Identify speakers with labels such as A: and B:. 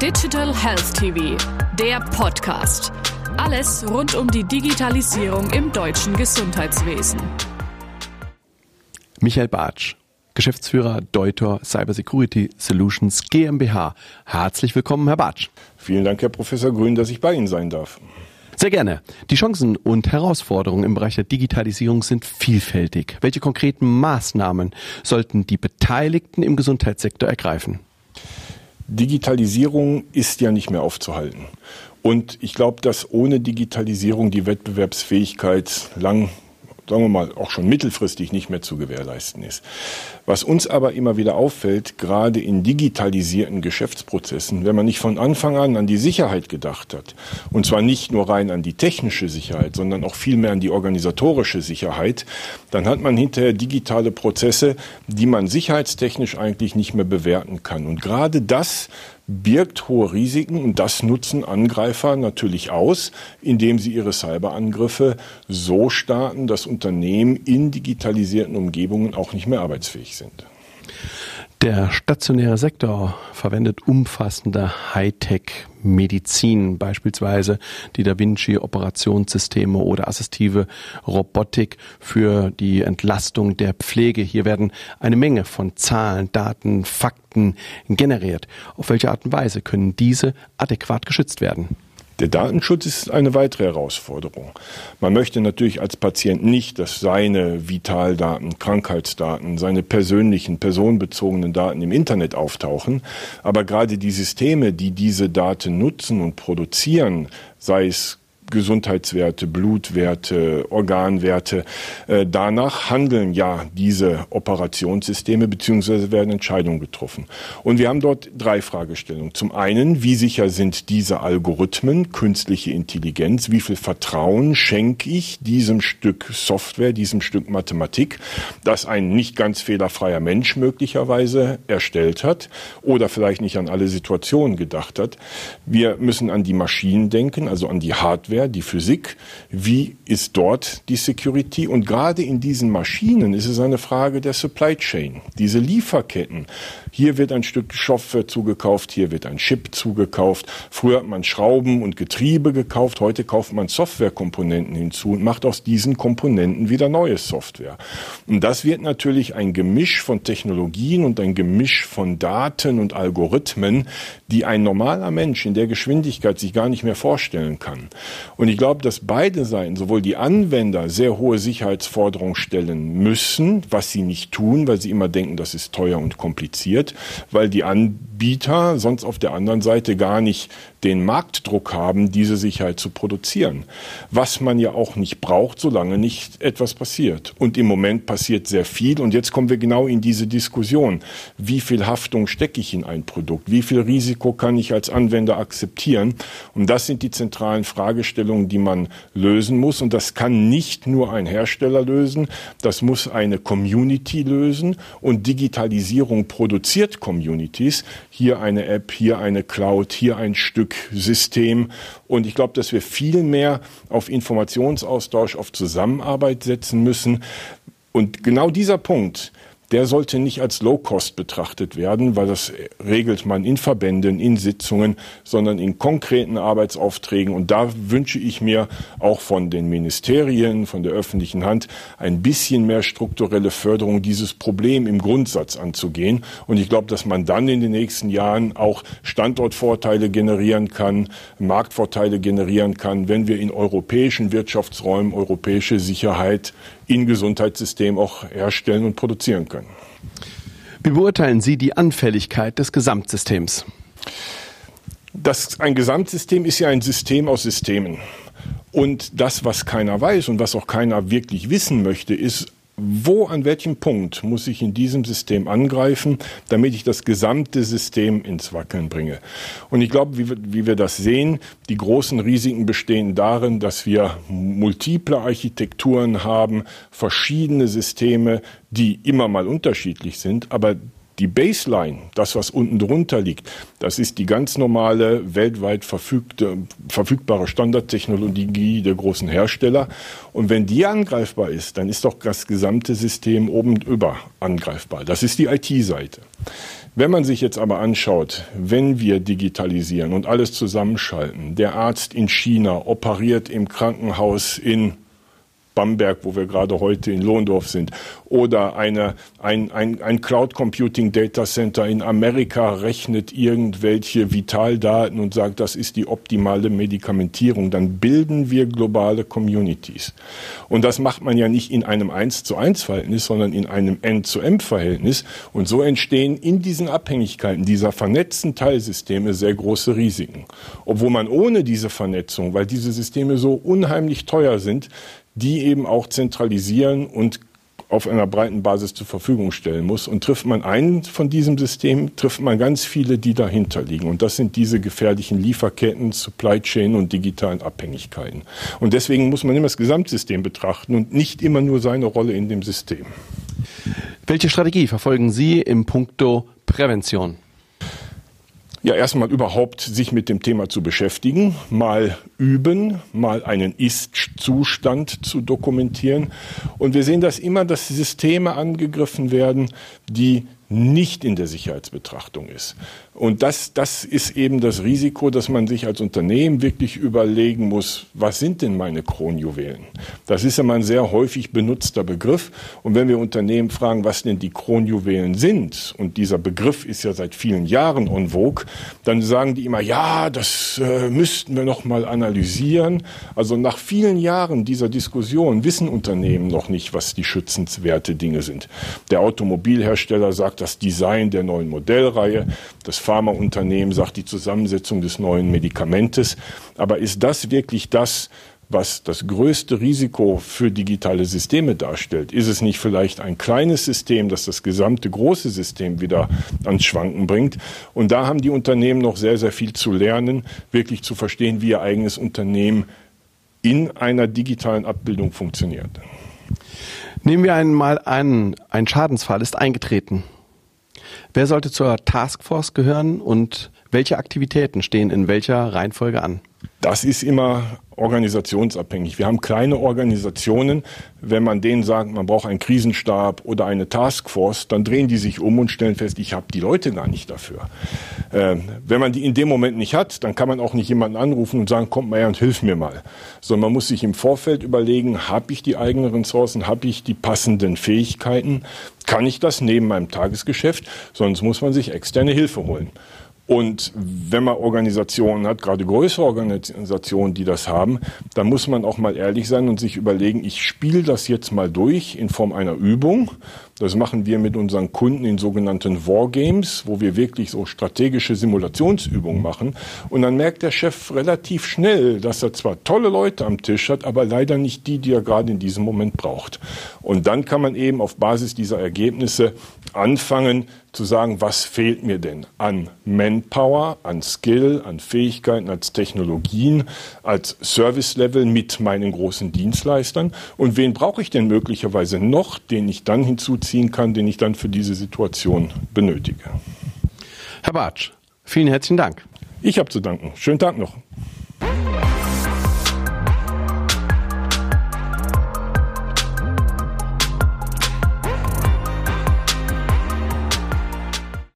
A: Digital Health TV, der Podcast. Alles rund um die Digitalisierung im deutschen Gesundheitswesen.
B: Michael Bartsch, Geschäftsführer Deuter Cybersecurity Solutions GmbH. Herzlich willkommen, Herr Bartsch.
C: Vielen Dank, Herr Professor Grün, dass ich bei Ihnen sein darf.
B: Sehr gerne. Die Chancen und Herausforderungen im Bereich der Digitalisierung sind vielfältig. Welche konkreten Maßnahmen sollten die Beteiligten im Gesundheitssektor ergreifen?
C: Digitalisierung ist ja nicht mehr aufzuhalten. Und ich glaube, dass ohne Digitalisierung die Wettbewerbsfähigkeit lang sagen wir mal, auch schon mittelfristig nicht mehr zu gewährleisten ist. Was uns aber immer wieder auffällt, gerade in digitalisierten Geschäftsprozessen, wenn man nicht von Anfang an an die Sicherheit gedacht hat, und zwar nicht nur rein an die technische Sicherheit, sondern auch vielmehr an die organisatorische Sicherheit, dann hat man hinterher digitale Prozesse, die man sicherheitstechnisch eigentlich nicht mehr bewerten kann. Und gerade das birgt hohe Risiken und das nutzen Angreifer natürlich aus, indem sie ihre Cyberangriffe so starten, dass Unternehmen in digitalisierten Umgebungen auch nicht mehr arbeitsfähig sind.
B: Der stationäre Sektor verwendet umfassende Hightech-Medizin, beispielsweise die Da Vinci-Operationssysteme oder assistive Robotik für die Entlastung der Pflege. Hier werden eine Menge von Zahlen, Daten, Fakten generiert. Auf welche Art und Weise können diese adäquat geschützt werden?
C: Der Datenschutz ist eine weitere Herausforderung. Man möchte natürlich als Patient nicht, dass seine Vitaldaten, Krankheitsdaten, seine persönlichen, personenbezogenen Daten im Internet auftauchen. Aber gerade die Systeme, die diese Daten nutzen und produzieren, sei es Gesundheitswerte, Blutwerte, Organwerte. Äh, danach handeln ja diese Operationssysteme beziehungsweise werden Entscheidungen getroffen. Und wir haben dort drei Fragestellungen. Zum einen, wie sicher sind diese Algorithmen, künstliche Intelligenz? Wie viel Vertrauen schenke ich diesem Stück Software, diesem Stück Mathematik, das ein nicht ganz fehlerfreier Mensch möglicherweise erstellt hat oder vielleicht nicht an alle Situationen gedacht hat? Wir müssen an die Maschinen denken, also an die Hardware Hardware, die Physik, wie ist dort die Security? Und gerade in diesen Maschinen ist es eine Frage der Supply Chain, diese Lieferketten. Hier wird ein Stück Software zugekauft, hier wird ein Chip zugekauft. Früher hat man Schrauben und Getriebe gekauft, heute kauft man Softwarekomponenten hinzu und macht aus diesen Komponenten wieder neue Software. Und das wird natürlich ein Gemisch von Technologien und ein Gemisch von Daten und Algorithmen, die ein normaler Mensch in der Geschwindigkeit sich gar nicht mehr vorstellen kann. Und ich glaube, dass beide Seiten, sowohl die Anwender, sehr hohe Sicherheitsforderungen stellen müssen, was sie nicht tun, weil sie immer denken, das ist teuer und kompliziert, weil die Anbieter sonst auf der anderen Seite gar nicht den Marktdruck haben, diese Sicherheit zu produzieren. Was man ja auch nicht braucht, solange nicht etwas passiert. Und im Moment passiert sehr viel. Und jetzt kommen wir genau in diese Diskussion. Wie viel Haftung stecke ich in ein Produkt? Wie viel Risiko kann ich als Anwender akzeptieren? Und das sind die zentralen Fragestellungen, die man lösen muss. Und das kann nicht nur ein Hersteller lösen. Das muss eine Community lösen. Und Digitalisierung produziert Communities. Hier eine App, hier eine Cloud, hier ein Stück System. Und ich glaube, dass wir viel mehr auf Informationsaustausch, auf Zusammenarbeit setzen müssen. Und genau dieser Punkt, der sollte nicht als Low-Cost betrachtet werden, weil das regelt man in Verbänden, in Sitzungen, sondern in konkreten Arbeitsaufträgen. Und da wünsche ich mir auch von den Ministerien, von der öffentlichen Hand ein bisschen mehr strukturelle Förderung, dieses Problem im Grundsatz anzugehen. Und ich glaube, dass man dann in den nächsten Jahren auch Standortvorteile generieren kann, Marktvorteile generieren kann, wenn wir in europäischen Wirtschaftsräumen europäische Sicherheit in Gesundheitssystem auch herstellen und produzieren können.
B: Wie beurteilen Sie die Anfälligkeit des Gesamtsystems?
C: Das, ein Gesamtsystem ist ja ein System aus Systemen. Und das, was keiner weiß und was auch keiner wirklich wissen möchte, ist, wo, an welchem Punkt muss ich in diesem System angreifen, damit ich das gesamte System ins Wackeln bringe. Und ich glaube, wie wir, wie wir das sehen, die großen Risiken bestehen darin, dass wir multiple Architekturen haben, verschiedene Systeme, die immer mal unterschiedlich sind, aber Die Baseline, das was unten drunter liegt, das ist die ganz normale weltweit verfügte, verfügbare Standardtechnologie der großen Hersteller. Und wenn die angreifbar ist, dann ist doch das gesamte System oben über angreifbar. Das ist die IT-Seite. Wenn man sich jetzt aber anschaut, wenn wir digitalisieren und alles zusammenschalten, der Arzt in China operiert im Krankenhaus in Bamberg, wo wir gerade heute in Lohndorf sind, oder eine, ein, ein, ein Cloud Computing Data Center in Amerika rechnet irgendwelche Vitaldaten und sagt, das ist die optimale Medikamentierung, dann bilden wir globale Communities. Und das macht man ja nicht in einem 1 zu 1 Verhältnis, sondern in einem N zu M Verhältnis. Und so entstehen in diesen Abhängigkeiten dieser vernetzten Teilsysteme sehr große Risiken. Obwohl man ohne diese Vernetzung, weil diese Systeme so unheimlich teuer sind, die eben auch zentralisieren und auf einer breiten Basis zur Verfügung stellen muss. Und trifft man einen von diesem System, trifft man ganz viele, die dahinter liegen. Und das sind diese gefährlichen Lieferketten, Supply Chain und digitalen Abhängigkeiten. Und deswegen muss man immer das Gesamtsystem betrachten und nicht immer nur seine Rolle in dem System.
B: Welche Strategie verfolgen Sie im Punkto Prävention?
C: Ja erstmal überhaupt sich mit dem Thema zu beschäftigen, mal üben, mal einen Ist-Zustand zu dokumentieren. Und wir sehen das immer, dass Systeme angegriffen werden, die nicht in der Sicherheitsbetrachtung ist. Und das, das ist eben das Risiko, dass man sich als Unternehmen wirklich überlegen muss, was sind denn meine Kronjuwelen? Das ist immer ein sehr häufig benutzter Begriff. Und wenn wir Unternehmen fragen, was denn die Kronjuwelen sind, und dieser Begriff ist ja seit vielen Jahren en vogue, dann sagen die immer, ja, das äh, müssten wir noch mal analysieren. Also nach vielen Jahren dieser Diskussion wissen Unternehmen noch nicht, was die schützenswerte Dinge sind. Der Automobilhersteller sagt, das Design der neuen Modellreihe. Das Pharmaunternehmen sagt die Zusammensetzung des neuen Medikamentes. Aber ist das wirklich das, was das größte Risiko für digitale Systeme darstellt? Ist es nicht vielleicht ein kleines System, das das gesamte große System wieder ans Schwanken bringt? Und da haben die Unternehmen noch sehr, sehr viel zu lernen, wirklich zu verstehen, wie ihr eigenes Unternehmen in einer digitalen Abbildung funktioniert.
B: Nehmen wir einmal an, ein Schadensfall ist eingetreten. Wer sollte zur Taskforce gehören und welche Aktivitäten stehen in welcher Reihenfolge an?
C: Das ist immer organisationsabhängig. Wir haben kleine Organisationen. Wenn man denen sagt, man braucht einen Krisenstab oder eine Taskforce, dann drehen die sich um und stellen fest, ich habe die Leute gar nicht dafür. Äh, wenn man die in dem Moment nicht hat, dann kann man auch nicht jemanden anrufen und sagen, kommt mal her und hilf mir mal. Sondern man muss sich im Vorfeld überlegen, habe ich die eigenen Ressourcen, habe ich die passenden Fähigkeiten, kann ich das neben meinem Tagesgeschäft, sonst muss man sich externe Hilfe holen. Und wenn man Organisationen hat, gerade größere Organisationen, die das haben, dann muss man auch mal ehrlich sein und sich überlegen, ich spiele das jetzt mal durch in Form einer Übung das machen wir mit unseren Kunden in sogenannten Wargames, wo wir wirklich so strategische Simulationsübungen machen. Und dann merkt der Chef relativ schnell, dass er zwar tolle Leute am Tisch hat, aber leider nicht die, die er gerade in diesem Moment braucht. Und dann kann man eben auf Basis dieser Ergebnisse anfangen zu sagen, was fehlt mir denn an Manpower, an Skill, an Fähigkeiten, als Technologien, als Service-Level mit meinen großen Dienstleistern und wen brauche ich denn möglicherweise noch, den ich dann hinzuziehe, ziehen kann, den ich dann für diese Situation benötige.
B: Herr Bartsch, vielen herzlichen Dank.
C: Ich habe zu danken. Schönen Tag noch.